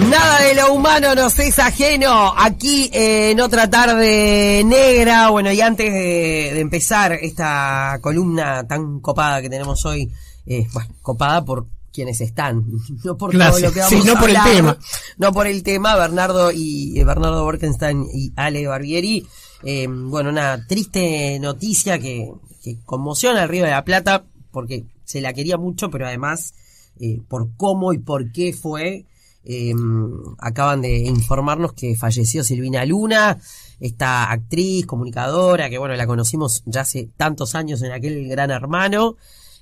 Nada de lo humano nos es ajeno. Aquí eh, en otra tarde negra. Bueno, y antes de, de empezar esta columna tan copada que tenemos hoy, eh, bueno, copada por quienes están, no por todo lo que sí, vamos no a por el tema. no por el tema. Bernardo y eh, Bernardo Borkenstein y Ale Barbieri. eh, bueno, una triste noticia que, que conmociona al Río de la Plata porque se la quería mucho, pero además eh, por cómo y por qué fue. Eh, acaban de informarnos que falleció Silvina Luna, esta actriz, comunicadora, que bueno, la conocimos ya hace tantos años en aquel gran hermano.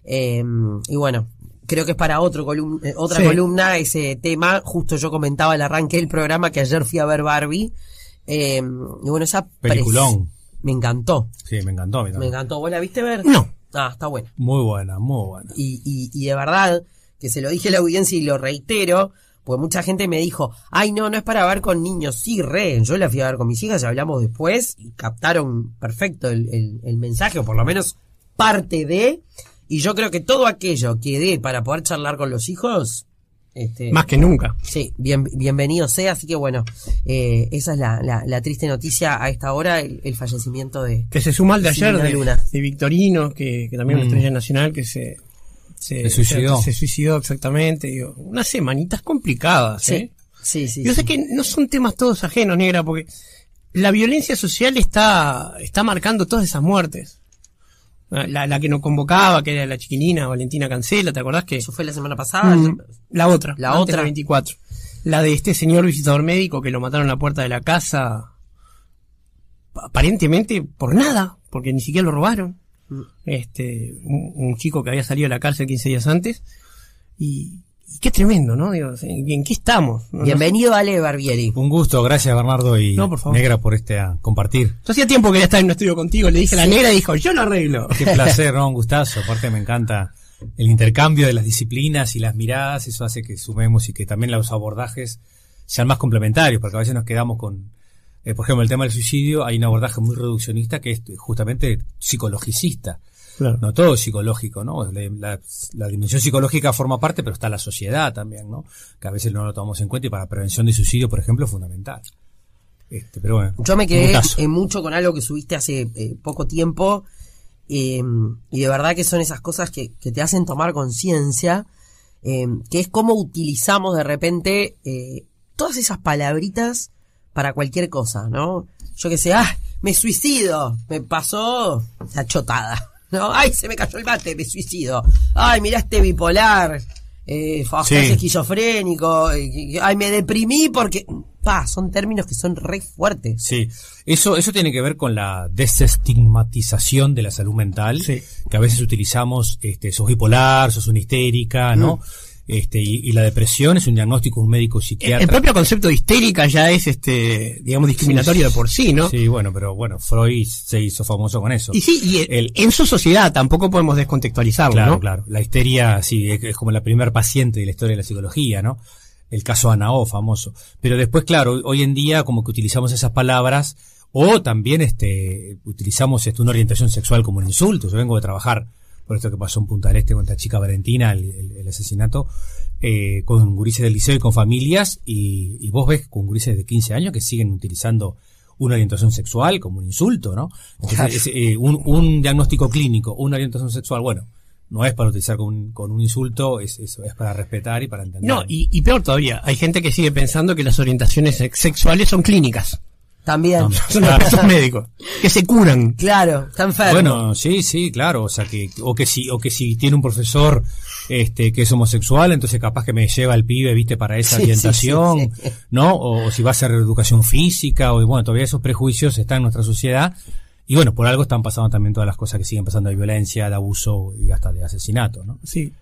eh, y bueno, creo que es para otro colum- eh, otra Sí. columna ese tema. Justo yo comentaba al arranque del programa que ayer fui a ver Barbie. eh, y bueno, esa Peliculón. Me encantó. Sí, me encantó. Me encantó. ¿Vos la viste ver? No. Ah, está buena. Muy buena, muy buena. Y, y, y de verdad, que se lo dije a la audiencia y lo reitero, pues mucha gente me dijo, ay no, no es para ver con niños. Sí, re, yo la fui a ver con mis hijas y hablamos después y captaron perfecto el, el- el mensaje, o por lo menos parte de, y yo creo que todo aquello que dé para poder charlar con los hijos, este, Más que nunca. Sí, bien, bienvenido sea, así que bueno, eh, esa es la, la, la triste noticia a esta hora, el, el fallecimiento de... Que se suma al de ayer Silvina de, Luna. de Victorino, que, que también es una Mm. estrella nacional que se, se, Se suicidó. Se, suicidó exactamente. Digo, unas semanitas complicadas, ¿eh? Sí, sí, Yo sí. sé que no son temas todos ajenos, negra, porque la violencia social está, está marcando todas esas muertes. La, la que nos convocaba, que era la chiquilina Valentina Cancela, ¿te acordás que? Eso fue la semana pasada. Mm, la otra, La otra. la 24. La de este señor visitador médico que lo mataron a la puerta de la casa, aparentemente por nada, porque ni siquiera lo robaron. Este, un, un chico que había salido de la cárcel 15 días antes. Y, y qué tremendo, ¿no? Digo, ¿en, en qué estamos? No- no Bienvenido Ale Barbieri. Un gusto, gracias Bernardo y No, por favor. Negra por este ah, compartir. Yo hacía tiempo que ya estaba en un estudio contigo, le dije a la negra y dijo, yo lo arreglo. Qué placer, ¿no? Un gustazo. Aparte me encanta el intercambio de las disciplinas y las miradas, eso hace que sumemos y que también los abordajes sean más complementarios, porque a veces nos quedamos con, eh, por ejemplo, el tema del suicidio, hay un abordaje muy reduccionista que es justamente psicologicista. Claro. No todo es psicológico, ¿no? La, la- la dimensión psicológica forma parte, pero está la sociedad también, ¿no? Que a veces no lo tomamos en cuenta y para prevención de suicidio, por ejemplo, es fundamental. Este, pero bueno, Yo me quedé eh, mucho con algo que subiste hace eh, poco tiempo eh, y de verdad que son esas cosas que, que te hacen tomar conciencia, eh, que es cómo utilizamos de repente eh, todas esas palabritas para cualquier cosa, ¿no? Yo que sé, ah, me suicido, me pasó la chotada, ¿no? Ay, se me cayó el mate, me suicido. Ay, mirá este bipolar, eh, Sí. esquizofrénico, eh, ay, me deprimí porque... Pa, son términos que son re fuertes. Sí, eso, eso tiene que ver con la desestigmatización de la salud mental, Sí. que a veces utilizamos, este, sos bipolar, sos una histérica, ¿no? Mm. Este, y, y la depresión es un diagnóstico un médico psiquiatra. el propio concepto de histérica ya es, este, digamos, discriminatorio de por sí, ¿no? Sí, bueno, pero bueno, Freud se hizo famoso con eso. Y sí, y El- en su sociedad tampoco podemos descontextualizarlo, Claro, ¿no? claro. La histeria, sí, es, es como la primer paciente de la historia de la psicología, ¿no? El caso Anao, famoso. Pero después, claro, hoy en día como que utilizamos esas palabras o también este utilizamos este, una orientación sexual como un insulto. Yo vengo de trabajar por esto que pasó en Punta del Este con esta chica Valentina, el, el- el asesinato, eh, con gurises del liceo y con familias, y, y vos ves con gurises de 15 años que siguen utilizando una orientación sexual como un insulto, ¿no? Entonces, es, eh, un, un diagnóstico clínico, una orientación sexual, bueno, no es para utilizar con, un- con un insulto, es, es, es para respetar y para entender. No, y, y peor todavía, hay gente que sigue pensando que las orientaciones sex- sexuales son clínicas, También. Son médicos, que se curan. Claro, está enfermo. Bueno, sí, sí, claro, o sea que o que si o que si tiene un profesor este que es homosexual, entonces capaz que me lleva al pibe, ¿viste? para esa Sí, orientación, sí, sí. ¿no? O, o si va a hacer educación física o bueno, todavía esos prejuicios están en nuestra sociedad. Y bueno, por algo están pasando también todas las cosas que siguen pasando de violencia, de abuso y hasta de asesinato, ¿no? Sí.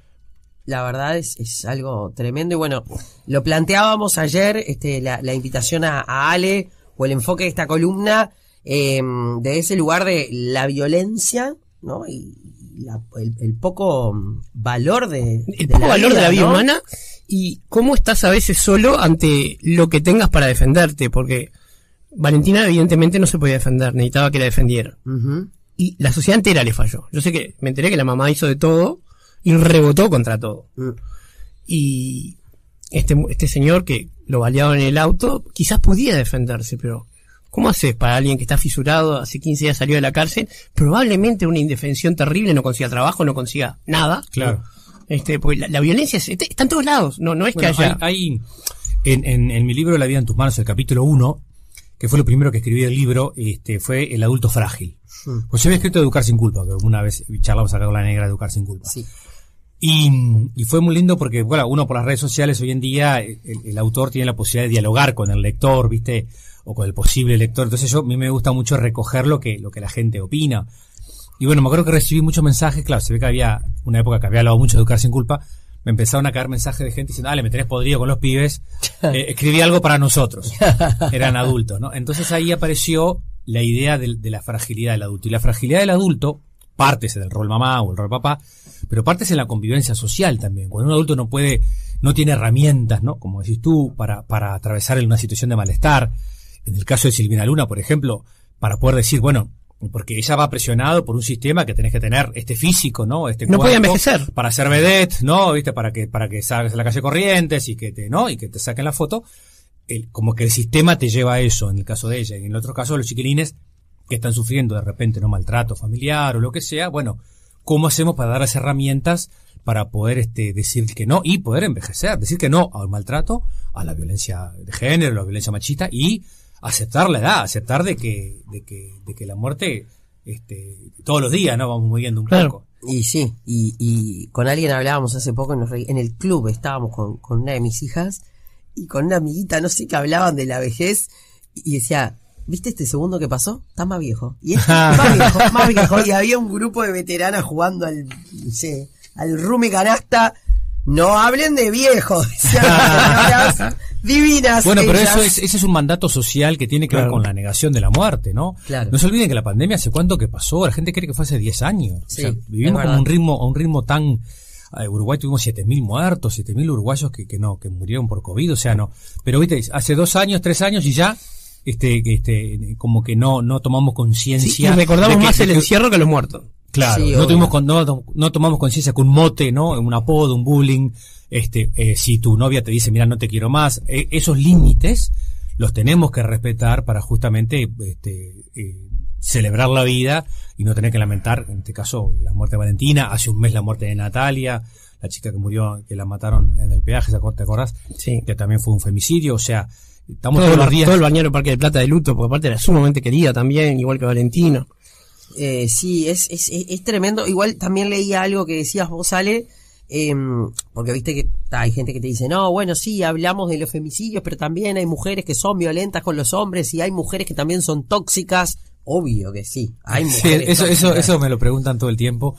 La verdad es, es algo tremendo. Y bueno, lo planteábamos ayer, este, la, la invitación a, a Ale, o el enfoque de esta columna, eh, de ese lugar de la violencia, ¿no? Y la- el, el poco valor de. El de poco valor de la vida ¿no? humana y cómo estás a veces solo ante lo que tengas para defenderte, porque Valentina evidentemente no se podía defender, necesitaba que la defendiera. Y la sociedad entera le falló. Yo sé que me enteré que la mamá hizo de todo y rebotó contra todo. Mm. Y este, este señor que lo baleaban en el auto, quizás podía defenderse, pero ¿cómo haces para alguien que está fisurado, hace 15 días salió de la cárcel, probablemente una indefensión terrible, no consiga trabajo, no consiga nada? Claro. Este, porque la, la violencia es- está en todos lados, no, no es Bueno, que haya... hay, hay- en, en- en mi libro La vida en tus manos, el capítulo 1, que fue lo primero que escribí del libro, este, fue El adulto frágil. Pues yo había escrito Educar sin culpa, que una vez charlamos acá con la negra de Educar sin culpa. Sí. Y, y fue muy lindo porque, bueno, uno por las redes sociales hoy en día, el, el autor tiene la posibilidad de dialogar con el lector, ¿viste? O con el posible lector. Entonces yo, a mí me gusta mucho recoger lo que, lo que la gente opina. Y bueno, me acuerdo que recibí muchos mensajes, claro, se ve que había una época que había hablado mucho de Educar sin culpa, me empezaron a caer mensajes de gente diciendo, dale, me tenés podrido con los pibes, eh, escribí algo para nosotros. Eran adultos, ¿no? Entonces ahí apareció la idea de, de la fragilidad del adulto. Y la fragilidad del adulto, pártese del rol mamá o el rol papá, pero pártese en la convivencia social también. Cuando un adulto no puede, no tiene herramientas, ¿no? Como decís tú, para, para atravesar una situación de malestar. En el caso de Silvina Luna, por ejemplo, para poder decir, bueno, porque ella va presionado por un sistema que tenés que tener este físico, ¿no? Este No puede envejecer. Para ser vedette, ¿no? ¿Viste? Para que, para que salgas a la calle Corrientes y que te, ¿no? Y que te saquen la foto. El- como que el sistema te lleva a eso, en el caso de ella. Y en el otro caso, los chiquilines que están sufriendo de repente, ¿no? Maltrato familiar o lo que sea. Bueno, ¿cómo hacemos para dar las herramientas para poder, este, decir que no y poder envejecer? Decir que no al maltrato, a la violencia de género, a la violencia machista y aceptar la edad, aceptar de que, de que, de que la muerte, este, todos los días, ¿no? Vamos moviendo un Claro. poco. Y sí, y, y con alguien hablábamos hace poco en, en el club, estábamos con, con una de mis hijas y con una amiguita, no sé, que hablaban de la vejez y decía, ¿viste este segundo que pasó? Está más viejo. Y este más viejo, más viejo. Y había un grupo de veteranas jugando al, no sé, al rume canasta. No hablen de viejos, divinas. Bueno, pero ellas. eso es, ese es un mandato social que tiene que ver con la negación de la muerte, ¿no? Claro. No se olviden que la pandemia hace cuánto que pasó, la gente cree que fue hace 10 años. Sí, o sea, vivimos verdad. un ritmo, a un ritmo tan eh, Uruguay tuvimos 7.000 muertos, 7.000 uruguayos que, que no, que murieron por COVID, o sea, no. Pero viste, hace dos años, tres años y ya, este, que, este, como que no, no tomamos Sí, conciencia. y recordamos de que- más el encierro que los muertos. Claro, Sí, no, tuvimos con- no, no tomamos conciencia que un mote, ¿no? Un apodo, un bullying, este, eh, si tu novia te dice, mira, no te quiero más, eh, esos límites los tenemos que respetar para justamente este, eh, celebrar la vida y no tener que lamentar, en este caso, la muerte de Valentina, hace un mes la muerte de Natalia, la chica que murió, que la mataron en el peaje, ¿te acordás? Sí. Que también fue un femicidio, o sea, estamos Todo, todos el- los días... todo el bañero Parque de Plata de luto, porque aparte era sumamente querida también, igual que Valentina. Eh, sí, es, es, es, es tremendo. Igual también leía algo que decías vos, Ale, em, porque viste que ta, hay gente que te dice, no, bueno, sí, hablamos de los femicidios, pero también hay mujeres que son violentas con los hombres y hay mujeres que también son tóxicas. Obvio que sí, hay Sí, mujeres eso, eso, tóxicas. eso me lo preguntan todo el tiempo.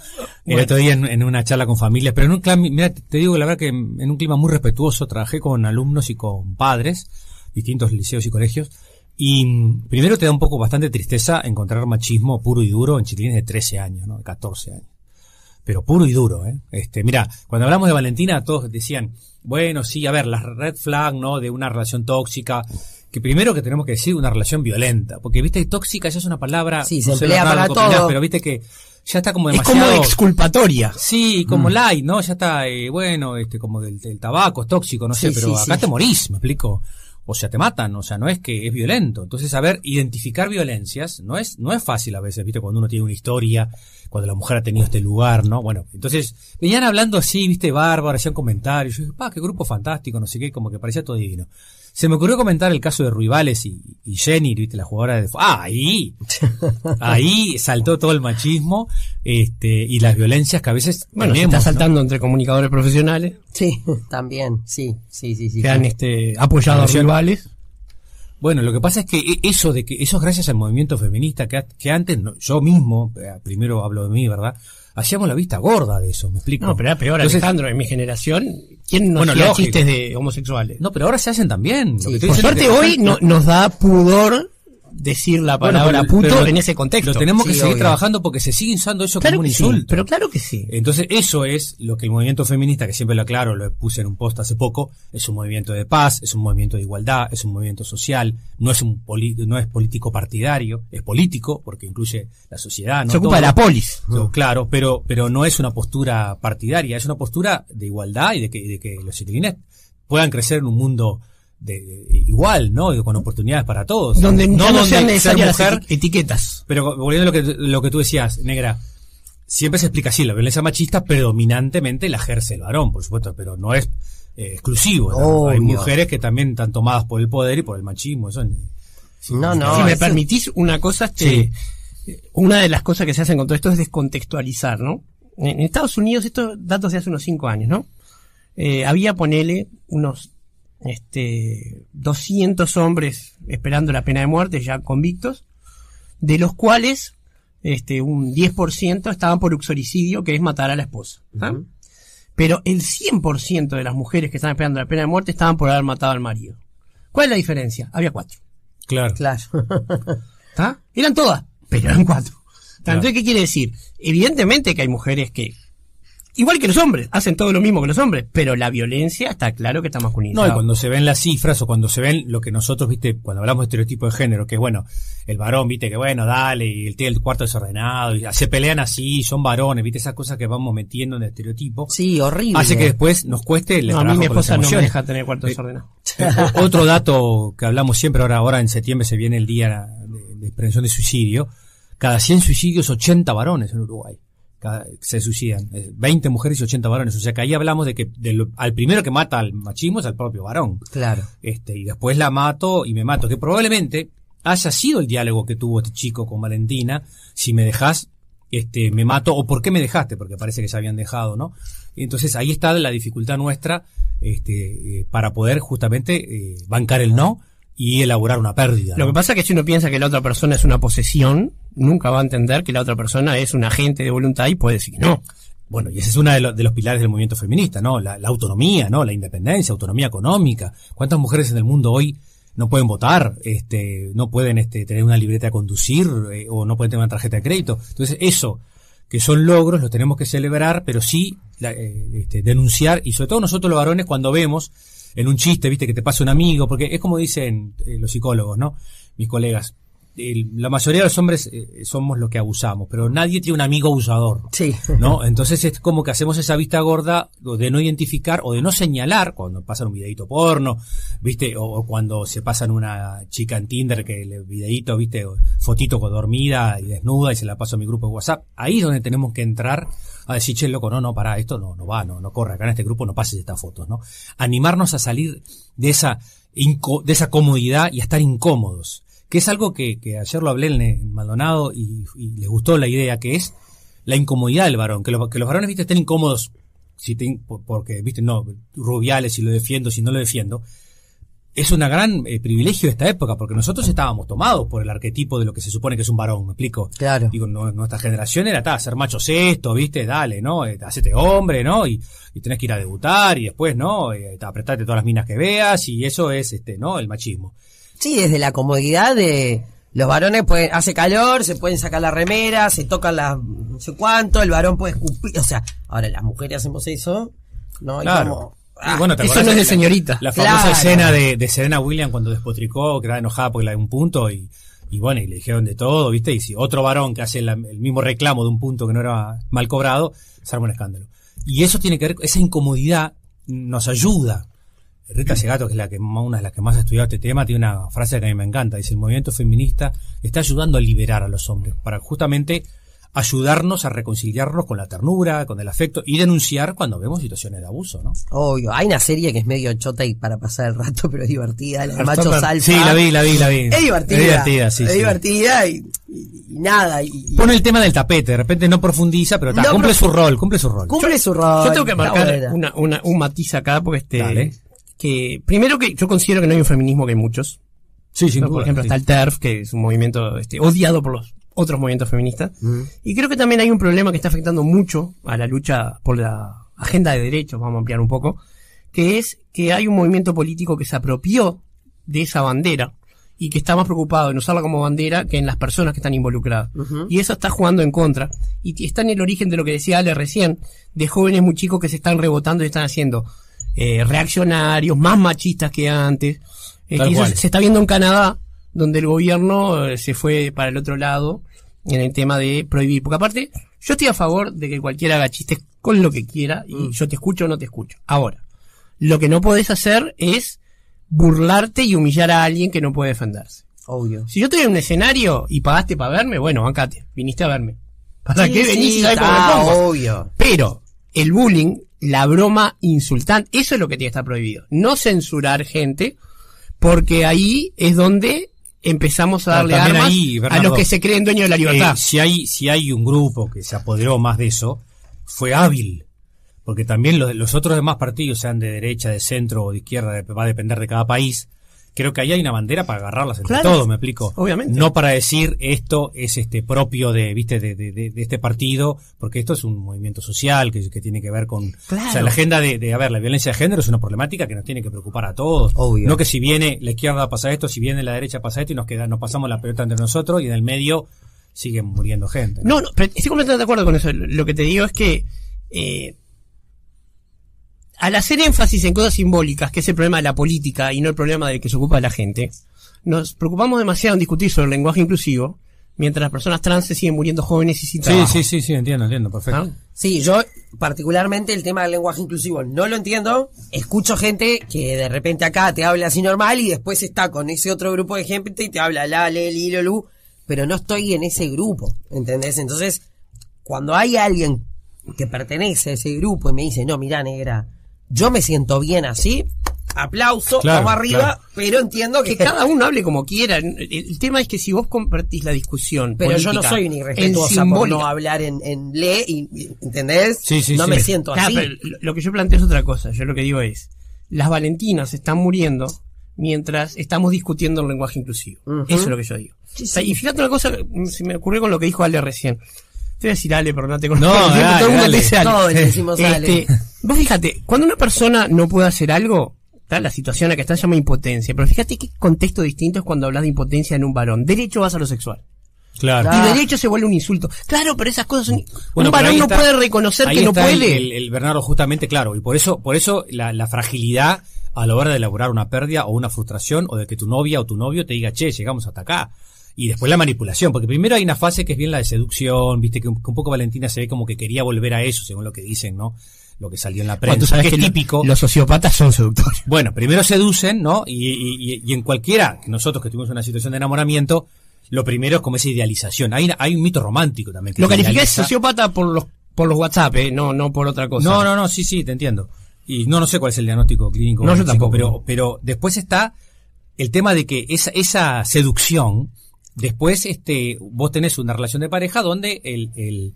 El Bueno. otro día en, en una charla con familias, pero en un clima, mira, te digo la verdad que en un clima muy respetuoso, trabajé con alumnos y con padres, distintos liceos y colegios, y mm, primero te da un poco bastante tristeza encontrar machismo puro y duro en chiquilines de 13 años, ¿no? De 14 años. Pero puro y duro, ¿eh? Este, mira, cuando hablamos de Valentina, todos decían, bueno, sí, a ver, las red flag, ¿no? De una relación tóxica, que primero que tenemos que decir una relación violenta, porque viste, tóxica ya es una palabra, Sí, se no emplea para opinás, todo. pero viste que ya está como Es demasiado... como exculpatoria. Sí, como light, ¿no? Ya está, eh, bueno, este, como del, del tabaco, es tóxico, no sé, pero sí, acá te morís, me explico. O sea, te matan, o sea, no es que es violento. Entonces, saber identificar violencias no es, no es fácil a veces, viste, cuando uno tiene una historia, cuando la mujer ha tenido este lugar, ¿no? Bueno, entonces, venían hablando así, viste, bárbaro, hacían comentarios, yo dije, pa, qué grupo fantástico, no sé qué, como que parecía todo divino. Se me ocurrió comentar el caso de Ruibales y, y Jenny, viste, la jugadora de... ¡Ah, ahí! Ahí saltó todo el machismo este, y las violencias que a veces Bueno, se está ¿no? saltando entre comunicadores profesionales Sí, también, sí, sí, sí, sí. que han este, apoyado a rivales. Bueno, lo que pasa es que e- eso de que eso es gracias al movimiento feminista que, que antes no- yo mismo, eh, primero hablo de mí, ¿verdad? Hacíamos la vista gorda de eso, ¿me explico? No, pero era peor, Entonces, Alejandro, en mi generación, ¿quién no Bueno, hacía lógico. chistes de homosexuales? No, pero ahora se hacen también. Sí, Por suerte que- hoy no, nos da pudor decir la Bueno, palabra pero- puto pero en ese contexto. Lo tenemos que seguir obvio. trabajando porque se sigue usando eso claro como un sí, insulto. pero claro que sí. Entonces, eso es lo que el movimiento feminista, que siempre lo aclaro, lo puse en un post hace poco, es un movimiento de paz, es un movimiento de igualdad, es un movimiento social, no es un poli- no es político partidario, es político, porque incluye la sociedad, no Se ocupa de la polis. So, Claro, pero, pero no es una postura partidaria, es una postura de igualdad y de que, de que los chiquilines puedan crecer en un mundo de, de- igual, ¿no? Con oportunidades para todos. Donde no, donde sean ser necesarias las mujer- eti- etiquetas. pero volviendo a lo que, lo que tú decías, negra, siempre se explica así, la violencia machista predominantemente la ejerce el varón, por supuesto, pero no es eh, exclusivo. ¿no? Hay mujeres que también están tomadas por el poder y por el machismo. Eso, No, no. si me eso- permitís una cosa, este, una de las cosas que se hacen con todo esto es descontextualizar, ¿no? En en Estados Unidos, estos datos de hace unos cinco años, ¿no? Eh, había, ponele, unos este, 200 hombres esperando la pena de muerte ya convictos, de los cuales este, un 10% estaban por uxoricidio, que es matar a la esposa. Pero el 100% de las mujeres que estaban esperando la pena de muerte estaban por haber matado al marido. ¿Cuál es la diferencia? Había cuatro. claro. Claro. ¿Está? Eran todas, pero eran cuatro. Claro. Entonces, ¿qué quiere decir? Evidentemente que hay mujeres que, igual que los hombres, hacen todo lo mismo que los hombres, pero la violencia está claro que está masculinizada. No, y cuando se ven las cifras o cuando se ven lo que nosotros, viste, cuando hablamos de estereotipo de género, que es bueno, el varón, viste, que bueno, dale, y él tiene el cuarto desordenado, y se pelean así, son varones, viste, esas cosas que vamos metiendo en el estereotipo, Sí, horrible. hace que después nos cueste el No, a mí trabajo mi esposa no me deja tener cuarto Eh, desordenado. O- Otro dato que hablamos siempre, ahora, ahora en septiembre se viene el día de, de prevención de suicidio. Cada 100 suicidios, 80 varones en Uruguay. Se suicidan. Eh, 20 mujeres y 80 varones. O sea que ahí hablamos de que de lo- al primero que mata al machismo es al propio varón. Claro. Este, y después la mato y me mato. Que probablemente haya sido el diálogo que tuvo este chico con Valentina. Si me dejas, este, me mato. O por qué me dejaste, porque parece que se habían dejado, ¿no? Entonces ahí está la dificultad nuestra, este, eh, para poder justamente eh, bancar el no y elaborar una pérdida. Lo ¿no? que pasa es que si uno piensa que la otra persona es una posesión, nunca va a entender que la otra persona es un agente de voluntad y puede decir que no. Bueno, y ese es uno de, lo- de los pilares del movimiento feminista, ¿no? La, la autonomía, ¿no? La independencia, autonomía económica. ¿Cuántas mujeres en el mundo hoy no pueden votar, este, no pueden este, tener una libreta de conducir eh, o no pueden tener una tarjeta de crédito? Entonces, eso, que son logros, los tenemos que celebrar, pero sí la- eh, este, denunciar, y sobre todo nosotros los varones cuando vemos en un chiste, viste, que te pasa un amigo, porque es como dicen eh, los psicólogos, ¿no? Mis colegas. La mayoría de los hombres eh, somos los que abusamos, pero nadie tiene un amigo abusador. Sí. ¿no? Entonces es como que hacemos esa vista gorda de no identificar o de no señalar cuando pasan un videito porno, ¿viste? O, o cuando se pasan una chica en Tinder que el videito, ¿viste? Fotito con dormida y desnuda y se la paso a mi grupo de WhatsApp. Ahí es donde tenemos que entrar a decir, che, loco, no, no, para, esto no, no va, no, no corre, acá en este grupo no pases estas fotos, ¿no? Animarnos a salir de esa, de esa comodidad y a estar incómodos. Que es algo que, que ayer lo hablé en en Maldonado y, y les gustó la idea, que es la incomodidad del varón, que, lo- que los varones, viste, estén incómodos, si te- porque, viste, no, rubiales, si lo defiendo, si no lo defiendo, es un gran eh, privilegio de esta época, porque nosotros estábamos tomados por el arquetipo de lo que se supone que es un varón, ¿me explico? Claro. Digo, no- nuestra generación era, ta, ser machos esto, viste, dale, ¿no? Eh, hacete hombre, ¿no? Y, y tenés que ir a debutar y después, ¿no? Eh, ta, apretarte todas las minas que veas y eso es, este, ¿no? El machismo. Sí, desde la comodidad de los varones pueden, hace calor, se pueden sacar la remera, se tocan la no sé cuánto, el varón puede escupir, o sea, ahora las mujeres hacemos eso, ¿no? Y Claro. como, ah, bueno, ¿te eso no es de la- señorita. La famosa Claro. escena de, de Serena Williams cuando despotricó, que estaba enojada porque la de un punto y, y bueno, y le dijeron de todo, ¿viste? Y si otro varón que hace la- el mismo reclamo de un punto que no era mal cobrado, se arma un escándalo. Y eso tiene que ver, esa incomodidad nos ayuda. Rita Segato, que es la que, una de las que más ha estudiado este tema, tiene una frase que a mí me encanta. Dice, el movimiento feminista está ayudando a liberar a los hombres, para justamente ayudarnos a reconciliarnos con la ternura, con el afecto y denunciar cuando vemos situaciones de abuso, ¿no? Obvio, hay una serie que es medio chota y para pasar el rato, pero es divertida, Machos Stopper. Alfa. Sí, la vi, la vi, la vi. Es divertida. Es divertida, sí. Es sí. divertida y, y- y nada. Y, y Pone el tema del tapete, de repente no profundiza, pero ta, No cumple su rol, cumple su rol. cumple su rol. Yo tengo que marcar una, una- un matiz acá, porque este, Dale. Que primero que yo considero que no hay un feminismo que hay muchos. Sí, sin ¿no? duda, Por ejemplo, sí. está el TERF, que es un movimiento este, odiado por los otros movimientos feministas. Mm. Y creo que también hay un problema que está afectando mucho a la lucha por la agenda de derechos, vamos a ampliar un poco, que es que hay un movimiento político que se apropió de esa bandera y que está más preocupado en usarla como bandera que en las personas que están involucradas. Y eso está jugando en contra. Y está en el origen de lo que decía Ale recién, de jóvenes muy chicos que se están rebotando y están haciendo eh, reaccionarios, más machistas que antes. Eh, eso se está viendo en Canadá, donde el gobierno eh, se fue para el otro lado en el tema de prohibir. Porque aparte, yo estoy a favor de que cualquiera haga chistes con lo que quiera y yo te escucho o no te escucho. Ahora, lo que no podés hacer es burlarte y humillar a alguien que no puede defenderse. Obvio. Si yo estoy en un escenario y pagaste para verme, bueno, bancate, viniste a verme. ¿Para Sí, qué venís sí, y sabés está, obvio. Pero el bullying, la broma insultante, eso es lo que tiene que estar prohibido. No censurar gente, porque ahí es donde empezamos a darle armas ahí, a los que se creen dueños de la libertad. Eh, si hay si hay un grupo que se apoderó más de eso, fue hábil. Porque también los, los otros demás partidos, sean de derecha, de centro o de izquierda, de- va a depender de cada país. Creo que ahí hay una bandera para agarrarlas entre Claro. todos, me explico. Obviamente. No para decir esto es este propio de, viste, de, de- de- este partido, porque esto es un movimiento social que, que tiene que ver con, Claro. o sea, la agenda de, de, a ver, la violencia de género es una problemática que nos tiene que preocupar a todos. Obvio. No que si viene la izquierda pasa esto, si viene la derecha pasa esto y nos queda, nos pasamos la pelota entre nosotros y en el medio siguen muriendo gente. No, no, pero estoy completamente de acuerdo con eso. Lo que te digo es que eh, al hacer énfasis en cosas simbólicas, que es el problema de la política y no el problema del que se ocupa la gente, nos preocupamos demasiado en discutir sobre el lenguaje inclusivo, mientras las personas trans se siguen muriendo jóvenes y sin Sí, trabajo. sí, sí, sí, entiendo, entiendo, perfecto. ¿Ah? Sí, yo particularmente el tema del lenguaje inclusivo no lo entiendo. Escucho gente que de repente acá te habla así normal y después está con ese otro grupo de gente y te habla la, le, li, lo, lu, pero no estoy en ese grupo, ¿entendés? Entonces, cuando hay alguien que pertenece a ese grupo y me dice, no, mira, negra, yo me siento bien así, aplauso, Claro, vamos arriba, claro. pero entiendo que, Que cada uno hable como quiera. El, el tema es que si vos compartís la discusión. Pero yo no soy ni en respetuosa por no hablar en, en le, y, ¿entendés? Sí, sí, no sí. me siento Claro, así. pero lo- que yo planteo es otra cosa. Yo lo que digo es, las Valentinas están muriendo mientras estamos discutiendo el lenguaje inclusivo. Eso es lo que yo digo. O sea, y fíjate una cosa, mm, se me ocurrió con lo que dijo Ale recién. Te voy a decir Ale, pero no te conozco. No, dale, todo el mundo dale. dice Ale. Todos le decimos Ale. Este, vos fíjate, cuando una persona no puede hacer algo, está la situación en la que está se llama impotencia, pero fíjate qué contexto distinto es cuando hablas de impotencia en un varón. Derecho vas a lo sexual. Claro. Y derecho se vuelve un insulto. Claro, pero esas cosas son... Bueno, un varón no puede reconocer que no puede. El, el- el Bernardo, justamente, claro, y por eso, por eso la, la fragilidad a la hora de elaborar una pérdida o una frustración o de que tu novia o tu novio te diga, che, llegamos hasta acá. Y después la manipulación, porque primero hay una fase que es bien la de seducción, viste que un, que un poco Valentina se ve como que quería volver a eso, según lo que dicen, ¿no? Lo que salió en la Bueno, prensa, tú sabes que que es lo- típico. los sociópatas son seductores. Bueno, primero seducen, ¿no? Y, y- y- en cualquiera, nosotros que tuvimos una situación de enamoramiento, lo primero es como esa idealización. Hay, hay un mito romántico también. Que Lo de idealiza. sociópata por los, por los WhatsApp, ¿eh? no, no por otra cosa. No, no, no, sí, sí, te entiendo. Y no, no sé cuál es el diagnóstico clínico. No, yo tampoco. Pero, pero después está el tema de que esa, esa seducción, después este, vos tenés una relación de pareja donde el, el,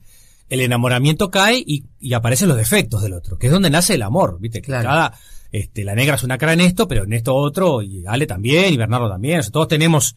el enamoramiento cae y, y aparecen los defectos del otro, que es donde nace el amor, viste, que Claro. cada, este, la negra es una cara en esto, pero en esto otro, y Ale también, y Bernardo también, o sea, todos tenemos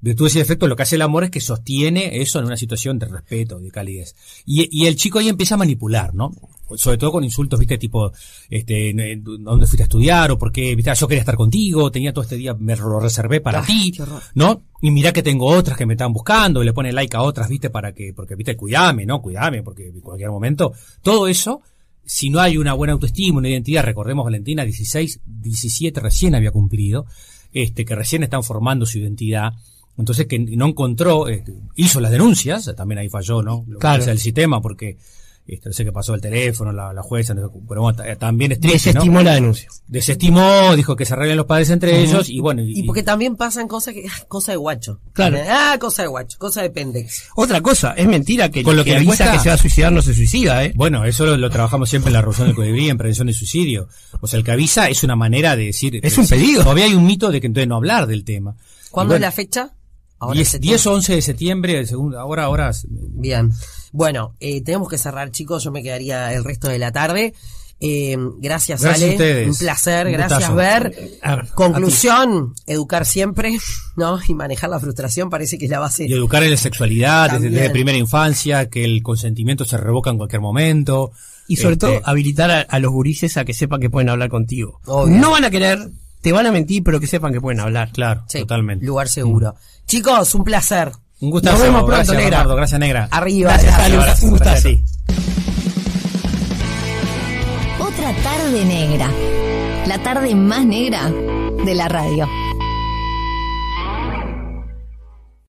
virtudes y defectos, lo que hace el amor es que sostiene eso en una situación de respeto, de calidez. Y, y el chico ahí empieza a manipular, ¿no? Sobre todo con insultos, viste, tipo, este, eh, ¿dónde fuiste a estudiar? O por qué, viste, ah, yo quería estar contigo, tenía todo este día, me lo reservé para Ay, ti. ¿no? Y mira que tengo otras que me están buscando, y le pone like a otras, viste, para que, porque, viste, cuidame, ¿no? Cuidame, porque en cualquier momento, todo eso, si no hay una buena autoestima, una identidad, recordemos Valentina, 16, 17 recién había cumplido, este, que recién están formando su identidad, entonces que no encontró, eh, hizo las denuncias, también ahí falló, ¿no? Lo que Claro. hace el sistema, porque, este, no sé qué pasó el teléfono, la, la jueza, no sé, pero bueno, ta- también es triste, ¿no? Desestimó la denuncia. Desestimó, dijo que se arreglen los padres entre ellos, y bueno, y, Y porque también pasan cosas que, ah, cosa de guacho. Claro. Ah, cosa de guacho, cosa de pendex. Otra cosa, es mentira que, Con el lo que, que avisa cuesta- que se va a suicidar no se suicida, ¿eh? Bueno, eso lo, lo trabajamos siempre en la reducción del CODEBI, en prevención de suicidio. O sea, el que avisa es una manera de decir... Es un pedido. Todavía hay un mito de que entonces no hablar del tema. ¿Cuándo es la fecha? 10, se 10 o 11 de septiembre, según, ahora, ahora... Bien. Bueno, eh, tenemos que cerrar, chicos. Yo me quedaría el resto de la tarde. Eh, gracias, Gracias a Ale. ustedes. Un placer. Un gracias. Ver. A Conclusión, educar siempre, ¿no? Y manejar la frustración parece que es la base. Y educar en la sexualidad desde, También. desde primera infancia, que el consentimiento se revoca en cualquier momento. Y sobre Este, todo habilitar a, a los gurises a que sepan que pueden hablar contigo. Obvio. No van a querer, te van a mentir, pero que sepan que pueden hablar. Claro, Sí, totalmente. Lugar seguro. Chicos, un placer. Un gustazo. Nos vemos pronto, gracias, negra. Bernardo, gracias, negra. Arriba. Gracias, gracias. Un gustazo. Otra tarde negra. La tarde más negra de la radio.